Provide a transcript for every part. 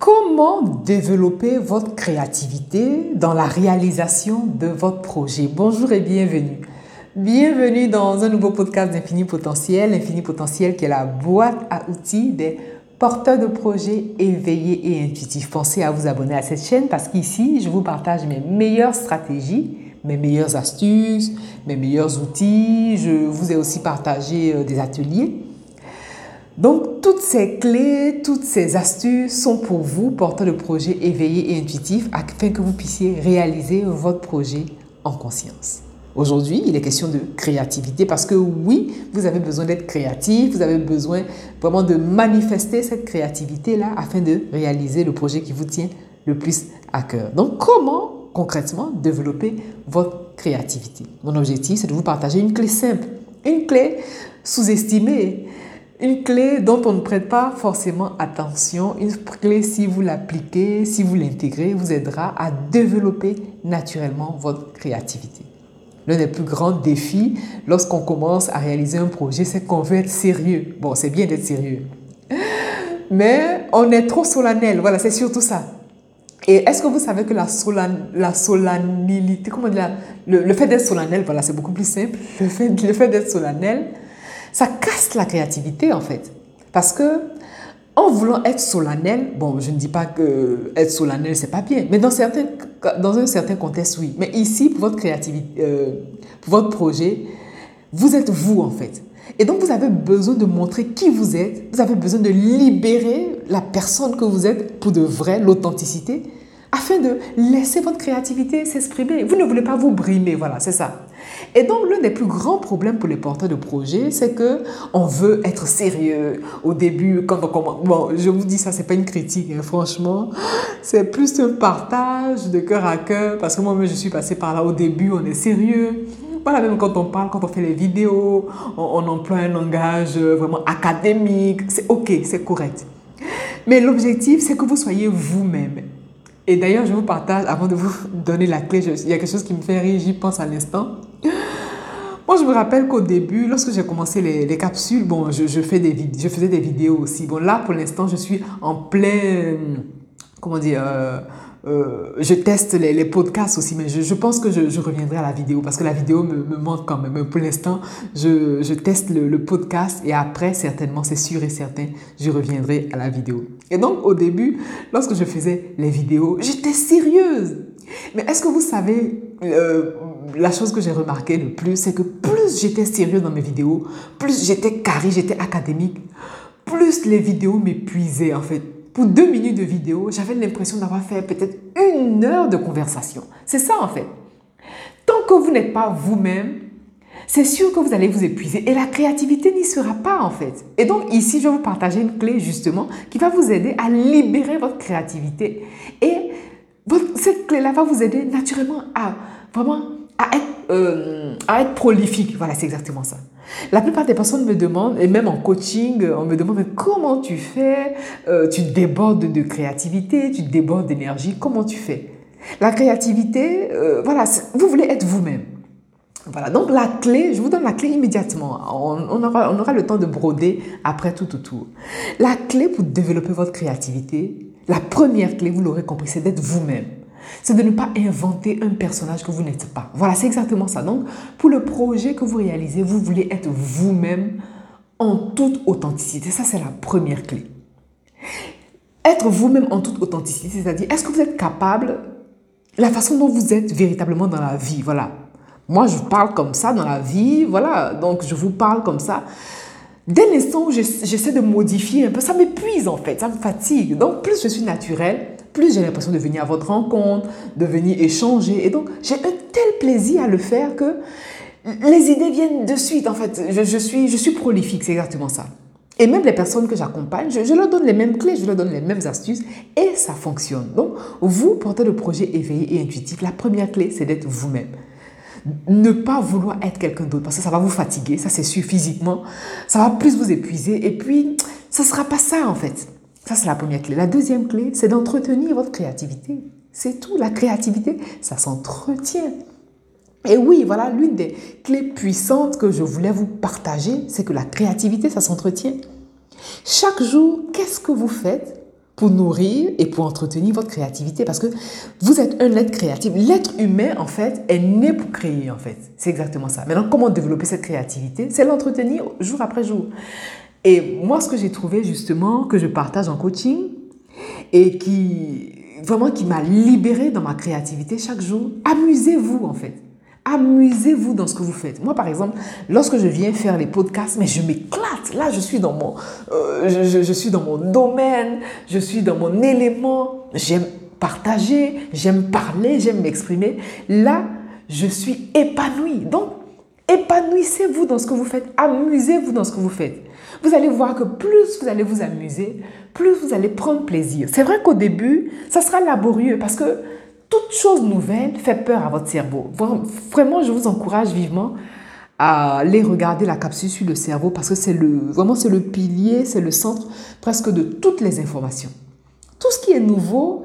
Comment développer votre créativité dans la réalisation de votre projet? Bonjour et bienvenue. Bienvenue dans un nouveau podcast d'Infini Potentiel. Infini Potentiel qui est la boîte à outils des porteurs de projets éveillés et intuitifs. Pensez à vous abonner à cette chaîne parce qu'ici, je vous partage mes meilleures stratégies, mes meilleures astuces, mes meilleurs outils. Je vous ai aussi partagé euh, des ateliers donc, toutes ces clés, toutes ces astuces sont pour vous, porteurs de projets éveillés et intuitifs, afin que vous puissiez réaliser votre projet en conscience. Aujourd'hui, il est question de créativité parce que oui, vous avez besoin d'être créatif, vous avez besoin vraiment de manifester cette créativité-là afin de réaliser le projet qui vous tient le plus à cœur. Donc, comment concrètement développer votre créativité? Mon objectif, c'est de vous partager une clé simple, une clé sous-estimée une clé dont on ne prête pas forcément attention, une clé si vous l'appliquez, si vous l'intégrez, vous aidera à développer naturellement votre créativité. L'un des plus grands défis lorsqu'on commence à réaliser un projet, c'est qu'on veut être sérieux. Bon, c'est bien d'être sérieux. Mais on est trop solennel. Voilà, c'est surtout ça. Et est-ce que vous savez que la, solan, la solennité, comment dire, le, fait d'être solennel, voilà, c'est beaucoup plus simple. Le le fait d'être solennel, ça casse la créativité en fait. Parce que en voulant être solennel, bon, je ne dis pas que être solennel c'est pas bien, mais dans certains, dans un certain contexte oui. Mais ici pour votre créativité, euh, pour votre projet, vous êtes vous en fait. Et donc vous avez besoin de montrer qui vous êtes. Vous avez besoin de libérer la personne que vous êtes pour de vrai, l'authenticité, afin de laisser votre créativité s'exprimer. Vous ne voulez pas vous brimer, voilà, c'est ça. Et donc, l'un des plus grands problèmes pour les porteurs de projets, c'est que on veut être sérieux au début quand on commence. Bon, je vous dis ça, c'est pas une critique, hein, franchement. C'est plus un partage de cœur à cœur parce que moi-même, je suis passée par là. Au début, on est sérieux. Voilà, même quand on parle, quand on fait les vidéos, on, on emploie un langage vraiment académique. C'est OK, c'est correct. Mais l'objectif, c'est que vous soyez vous-même. Et d'ailleurs, je vous partage, avant de vous donner la clé, il y a quelque chose qui me fait rire, j'y pense à l'instant. Moi, je me rappelle qu'au début, lorsque j'ai commencé les, les, capsules, bon, je, je, fais des, je faisais des vidéos aussi. Bon, là, pour l'instant, je suis en plein, comment dire, euh, euh, je teste les, podcasts aussi, mais je, pense que je, reviendrai à la vidéo parce que la vidéo me, me manque quand même. Pour l'instant, je, je, teste le, le, podcast et après, certainement, c'est sûr et certain, je reviendrai à la vidéo. Et donc, au début, lorsque je faisais les vidéos, j'étais sérieuse. Mais est-ce que vous savez, euh, la chose que j'ai remarqué le plus, c'est que plus j'étais sérieuse dans mes vidéos, plus j'étais carré, j'étais académique, plus les vidéos m'épuisaient en fait pour deux minutes de vidéo, j'avais l'impression d'avoir fait peut-être une heure de conversation. C'est ça en fait. Tant que vous n'êtes pas vous-même, c'est sûr que vous allez vous épuiser et la créativité n'y sera pas en fait. Et donc ici, je vais vous partager une clé justement qui va vous aider à libérer votre créativité. Et cette clé-là va vous aider naturellement à vraiment être, euh, à être prolifique. Voilà, c'est exactement ça. La plupart des personnes me demandent, et même en coaching, on me demande comment tu fais euh, Tu débordes de créativité, tu débordes d'énergie, comment tu fais? La créativité, euh, voilà, vous voulez être vous-même. Voilà, donc la clé, je vous donne la clé immédiatement. On, aura, on aura le temps de broder après tout autour. La clé pour développer votre créativité, la première clé, vous l'aurez compris, c'est d'être vous-même c'est de ne pas inventer un personnage que vous n'êtes pas. Voilà, c'est exactement ça. Donc, pour le projet que vous réalisez, vous voulez être vous-même en toute authenticité. Ça, c'est la première clé. Être vous-même en toute authenticité, c'est-à-dire, est-ce que vous êtes capable, la façon dont vous êtes véritablement dans la vie, voilà. Moi, je parle comme ça dans la vie, voilà, donc je vous parle comme ça. Dès l'instant où j'essaie de modifier un peu, ça m'épuise en fait, ça me fatigue. Donc, plus je suis naturelle, plus j'ai l'impression de venir à votre rencontre, de venir échanger. Et donc, j'ai un tel plaisir à le faire que les idées viennent de suite. En fait, je, suis, je suis prolifique, c'est exactement ça. Et même les personnes que j'accompagne, je, leur donne les mêmes clés, je leur donne les mêmes astuces et ça fonctionne. Donc, vous, portez le projet éveillé et intuitif, la première clé, c'est d'être vous-même. Ne pas vouloir être quelqu'un d'autre parce que ça va vous fatiguer, ça c'est sûr physiquement, ça va plus vous épuiser et puis ça ne sera pas ça en fait. Ça, c'est la première clé. La deuxième clé, c'est d'entretenir votre créativité. C'est tout. La créativité, ça s'entretient. Et oui, voilà, l'une des clés puissantes que je voulais vous partager, c'est que la créativité, ça s'entretient. Chaque jour, qu'est-ce que vous faites pour nourrir et pour entretenir votre créativité? Parce que vous êtes un être créatif. L'être humain, en fait, est né pour créer, en fait. C'est exactement ça. Maintenant, comment développer cette créativité? C'est l'entretenir jour après jour. Et moi, ce que j'ai trouvé justement, que je partage en coaching et qui vraiment qui m'a libéré dans ma créativité chaque jour, amusez-vous en fait. Amusez-vous dans ce que vous faites. Moi, par exemple, lorsque je viens faire les podcasts, mais je m'éclate. Là, je suis dans mon, euh, je, je, suis dans mon domaine, je suis dans mon élément. J'aime partager, j'aime parler, j'aime m'exprimer. Là, je suis épanouie. Donc, épanouissez-vous dans ce que vous faites. Amusez-vous dans ce que vous faites. Vous allez voir que plus vous allez vous amuser, plus vous allez prendre plaisir. C'est vrai qu'au début, ça sera laborieux parce que toute chose nouvelle fait peur à votre cerveau. Vraiment, je vous encourage vivement à aller regarder la capsule sur le cerveau parce que c'est le, vraiment c'est le pilier, c'est le centre presque de toutes les informations. Tout ce qui est nouveau,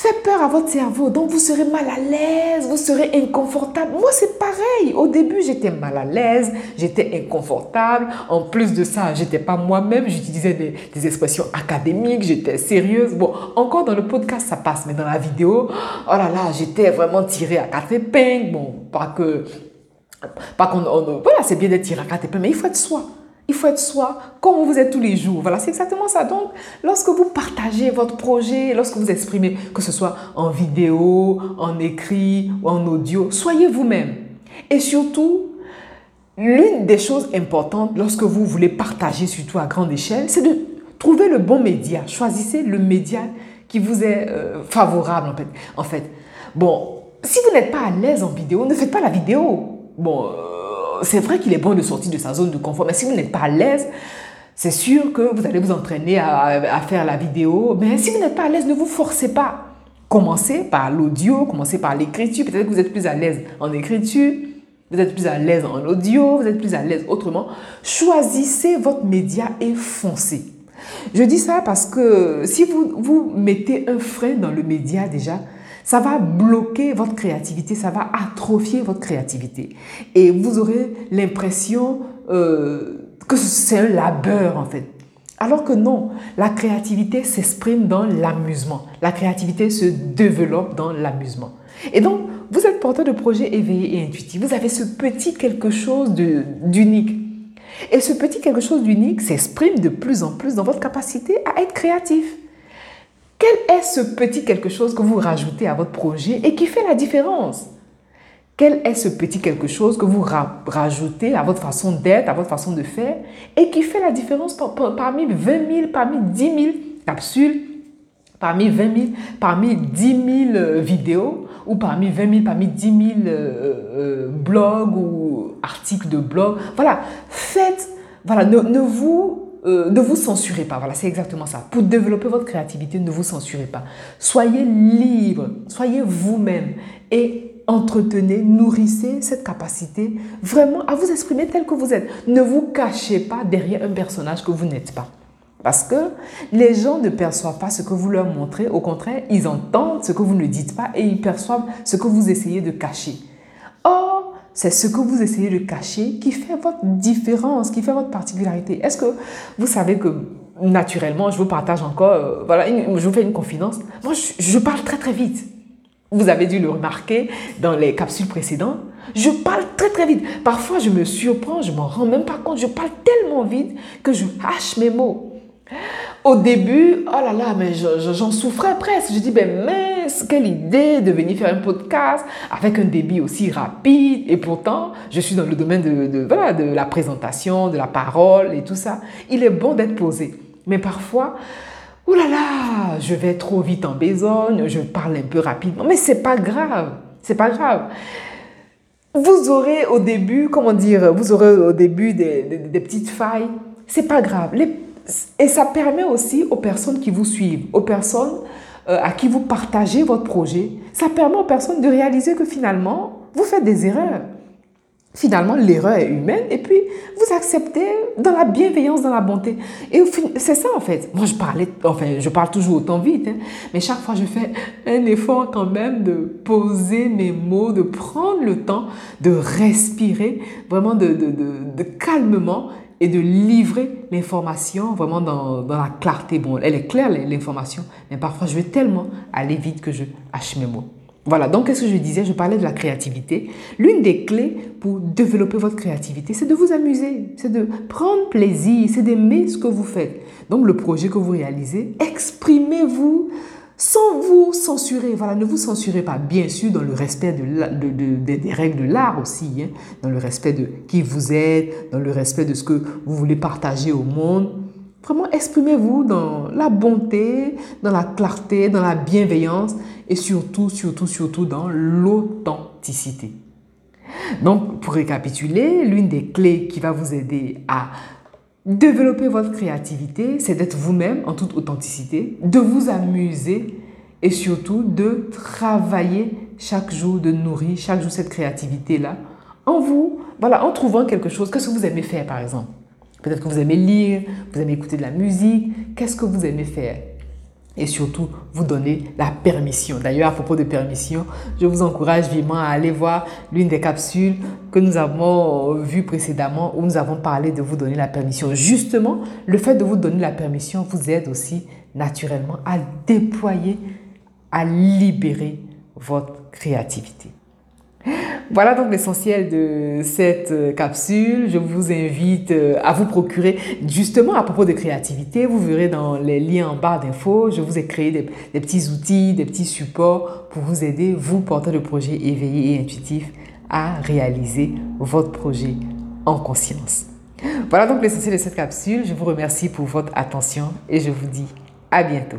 fait peur à votre cerveau. Donc, vous serez mal à l'aise, vous serez inconfortable. Moi, c'est pareil. Au début, j'étais mal à l'aise, j'étais inconfortable. En plus de ça, j'étais pas moi-même. J'utilisais des, expressions académiques, j'étais sérieuse. Bon, encore dans le podcast, ça passe, mais dans la vidéo, oh là là, j'étais vraiment tirée à quatre épingles. Bon, pas que. Pas qu'on. Voilà, c'est bien d'être tiré à quatre épingles, mais il faut être soi. Il faut être soi, comme vous êtes tous les jours. Voilà, c'est exactement ça. Donc, lorsque vous partagez votre projet, lorsque vous exprimez, que ce soit en vidéo, en écrit ou en audio, soyez vous-même. Et surtout, l'une des choses importantes lorsque vous voulez partager, surtout à grande échelle, c'est de trouver le bon média. Choisissez le média qui vous est euh, favorable, en fait. en fait. Bon, si vous n'êtes pas à l'aise en vidéo, ne faites pas la vidéo. Bon, euh, c'est vrai qu'il est bon de sortir de sa zone de confort, mais si vous n'êtes pas à l'aise, c'est sûr que vous allez vous entraîner à, faire la vidéo. Mais si vous n'êtes pas à l'aise, ne vous forcez pas. Commencez par l'audio, commencez par l'écriture. Peut-être que vous êtes plus à l'aise en écriture, vous êtes plus à l'aise en audio, vous êtes plus à l'aise autrement. Choisissez votre média et foncez. Je dis ça parce que si vous, vous mettez un frein dans le média déjà, ça va bloquer votre créativité, ça va atrophier votre créativité. Et vous aurez l'impression euh, que c'est un labeur en fait. Alors que non, la créativité s'exprime dans l'amusement. La créativité se développe dans l'amusement. Et donc, vous êtes porteur de projets éveillés et intuitifs. Vous avez ce petit quelque chose d'unique. Et ce petit quelque chose d'unique s'exprime de plus en plus dans votre capacité à être créatif. Quel est ce petit quelque chose que vous rajoutez à votre projet et qui fait la différence? Quel est ce petit quelque chose que vous rajoutez à votre façon d'être, à votre façon de faire et qui fait la différence parmi 20 000, parmi 10 000 capsules, parmi 20 000, parmi 10 000 vidéos ou parmi 20 000, parmi 10 000 euh, euh, blogs ou articles de blog? Voilà, faites, voilà, ne vous euh, ne vous censurez pas. Voilà, c'est exactement ça. Pour développer votre créativité, ne vous censurez pas. Soyez libre, soyez vous-même et entretenez, nourrissez cette capacité vraiment à vous exprimer tel que vous êtes. Ne vous cachez pas derrière un personnage que vous n'êtes pas. Parce que les gens ne perçoivent pas ce que vous leur montrez, au contraire, ils entendent ce que vous ne dites pas et ils perçoivent ce que vous essayez de cacher. Or, c'est ce que vous essayez de cacher qui fait votre différence, qui fait votre particularité. Est-ce que vous savez que naturellement, je vous partage encore, euh, voilà, je vous fais une confidence. Moi, je, parle très très vite. Vous avez dû le remarquer dans les capsules précédentes. Je parle très très vite. Parfois, je me surprends, je m'en rends même pas compte. Je parle tellement vite que je hache mes mots. Au début, oh là là, mais j'en souffrais presque. Je dis, ben mince, quelle idée de venir faire un podcast avec un débit aussi rapide. Et pourtant, je suis dans le domaine de, voilà, de la présentation, de la parole et tout ça. Il est bon d'être posé. Mais parfois, oh là là, je vais trop vite en besogne, je parle un peu rapidement. Mais c'est pas grave, c'est pas grave. Vous aurez au début, comment dire, vous aurez au début des, des, petites failles. C'est pas grave. Et ça permet aussi aux personnes qui vous suivent, aux personnes euh, à qui vous partagez votre projet, ça permet aux personnes de réaliser que finalement, vous faites des erreurs. Finalement, l'erreur est humaine et puis vous acceptez dans la bienveillance, dans la bonté. Et c'est ça en fait. Moi, je parlais, enfin, je parle toujours autant vite, hein, mais chaque fois, je fais un effort quand même de poser mes mots, de prendre le temps de respirer vraiment de, de, de, de calmement et de livrer l'information vraiment dans, dans, la clarté. Bon, elle est claire, l'information, mais parfois je vais tellement aller vite que je hache mes mots. Voilà, donc qu'est-ce que je disais? Je parlais de la créativité. L'une des clés pour développer votre créativité, c'est de vous amuser, c'est de prendre plaisir, c'est d'aimer ce que vous faites. Donc le projet que vous réalisez, exprimez-vous sans vous censurer. Voilà, ne vous censurez pas, bien sûr, dans le respect de, des règles de l'art aussi, hein, dans le respect de qui vous êtes, dans le respect de ce que vous voulez partager au monde. Vraiment, exprimez-vous dans la bonté, dans la clarté, dans la bienveillance et surtout, surtout, surtout dans l'authenticité. Donc, pour récapituler, l'une des clés qui va vous aider à développer votre créativité, c'est d'être vous-même en toute authenticité, de vous amuser et surtout de travailler chaque jour, de nourrir chaque jour cette créativité-là en vous, voilà, en trouvant quelque chose. Qu'est-ce que vous aimez faire, par exemple? Peut-être que vous aimez lire, vous aimez écouter de la musique. Qu'est-ce que vous aimez faire? Et surtout vous donner la permission. D'ailleurs, à propos de permission, je vous encourage vivement à aller voir l'une des capsules que nous avons vues précédemment où nous avons parlé de vous donner la permission. Justement, le fait de vous donner la permission vous aide aussi naturellement à déployer, à libérer votre créativité. Voilà donc l'essentiel de cette euh, capsule. Je vous invite euh, à vous procurer justement à propos de créativité. Vous verrez dans les liens en barre d'infos, je vous ai créé des, petits outils, des petits supports pour vous aider, vous porteurs de projet éveillés et intuitifs, à réaliser votre projet en conscience. Voilà donc l'essentiel de cette capsule. Je vous remercie pour votre attention et je vous dis à bientôt.